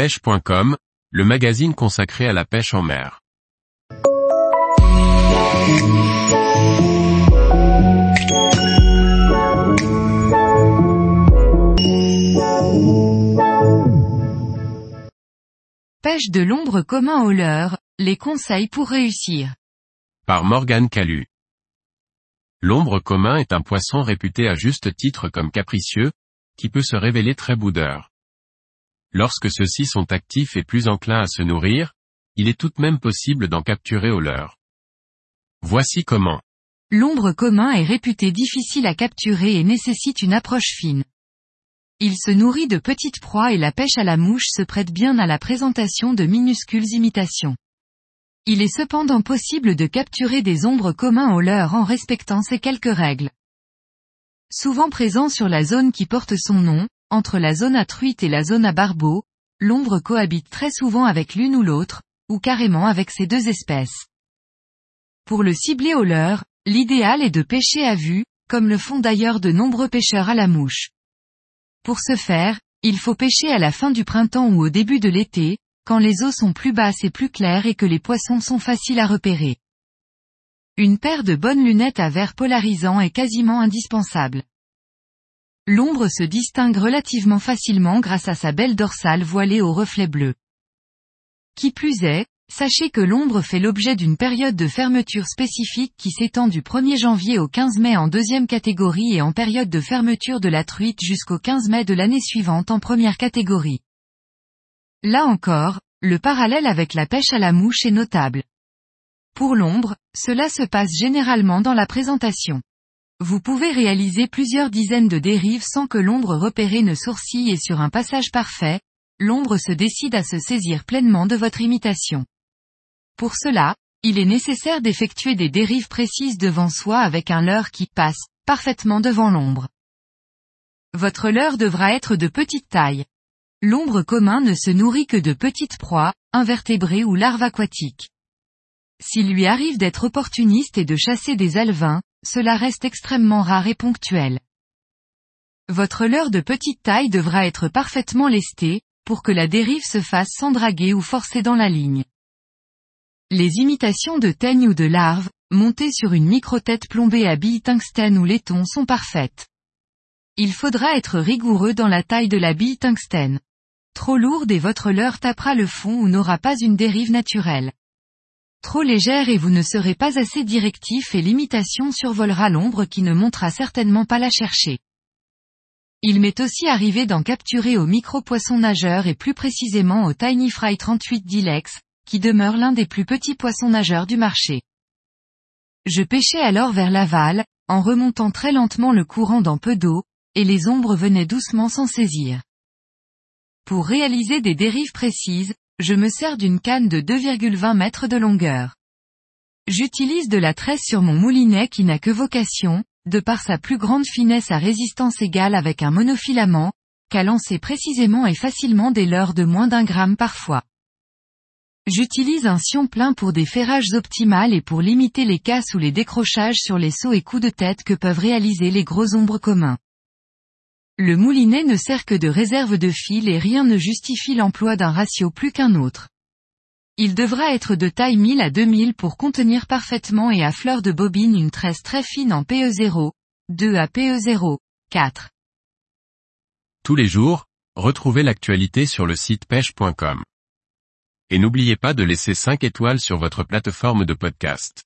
pêche.com, le magazine consacré à la pêche en mer. Pêche de l'ombre commun au leurre, les conseils pour réussir. Par Morgane Calu. L'ombre commun est un poisson réputé à juste titre comme capricieux, qui peut se révéler très boudeur. Lorsque ceux-ci sont actifs et plus enclins à se nourrir, il est tout de même possible d'en capturer au leurre. Voici comment. L'ombre commun est réputé difficile à capturer et nécessite une approche fine. Il se nourrit de petites proies et la pêche à la mouche se prête bien à la présentation de minuscules imitations. Il est cependant possible de capturer des ombres communs au leurre en respectant ces quelques règles. Souvent présent sur la zone qui porte son nom, entre la zone à truite et la zone à barbeau, l'ombre cohabite très souvent avec l'une ou l'autre, ou carrément avec ces deux espèces. Pour le cibler au leurre, l'idéal est de pêcher à vue, comme le font d'ailleurs de nombreux pêcheurs à la mouche. Pour ce faire, il faut pêcher à la fin du printemps ou au début de l'été, quand les eaux sont plus basses et plus claires et que les poissons sont faciles à repérer. Une paire de bonnes lunettes à verre polarisant est quasiment indispensable. L'ombre se distingue relativement facilement grâce à sa belle dorsale voilée au reflet bleu. Qui plus est, sachez que l'ombre fait l'objet d'une période de fermeture spécifique qui s'étend du 1er janvier au 15 mai en deuxième catégorie et en période de fermeture de la truite jusqu'au 15 mai de l'année suivante en première catégorie. Là encore, le parallèle avec la pêche à la mouche est notable. Pour l'ombre, cela se passe généralement dans la présentation. Vous pouvez réaliser plusieurs dizaines de dérives sans que l'ombre repérée ne sourcille et sur un passage parfait, l'ombre se décide à se saisir pleinement de votre imitation. Pour cela, il est nécessaire d'effectuer des dérives précises devant soi avec un leurre qui passe parfaitement devant l'ombre. Votre leurre devra être de petite taille. L'ombre commun ne se nourrit que de petites proies, invertébrés ou larves aquatiques. S'il lui arrive d'être opportuniste et de chasser des alevins, cela reste extrêmement rare et ponctuel. Votre leurre de petite taille devra être parfaitement lesté, pour que la dérive se fasse sans draguer ou forcer dans la ligne. Les imitations de teigne ou de larves, montées sur une micro-tête plombée à billes tungstène ou laiton sont parfaites. Il faudra être rigoureux dans la taille de la bille tungstène. Trop lourde et votre leurre tapera le fond ou n'aura pas une dérive naturelle. Trop légère et vous ne serez pas assez directif et l'imitation survolera l'ombre qui ne montera certainement pas la chercher. Il m'est aussi arrivé d'en capturer au micro-poisson nageur et plus précisément au Tiny Fry 38 Dilex, qui demeure l'un des plus petits poissons nageurs du marché. Je pêchais alors vers l'aval, en remontant très lentement le courant dans peu d'eau, et les ombres venaient doucement s'en saisir. Pour réaliser des dérives précises, je me sers d'une canne de 2,20 mètres de longueur. J'utilise de la tresse sur mon moulinet qui n'a que vocation, de par sa plus grande finesse à résistance égale avec un monofilament, qu'à lancer précisément et facilement des leurres de moins d'un gramme parfois. J'utilise un sion plein pour des ferrages optimales et pour limiter les casses ou les décrochages sur les sauts et coups de tête que peuvent réaliser les gros ombres communs. Le moulinet ne sert que de réserve de fil et rien ne justifie l'emploi d'un ratio plus qu'un autre. Il devra être de taille 1000 à 2000 pour contenir parfaitement et à fleur de bobine une tresse très fine en PE0, 2 à PE0, 4. Tous les jours, retrouvez l'actualité sur le site pêche.com. Et n'oubliez pas de laisser 5 étoiles sur votre plateforme de podcast.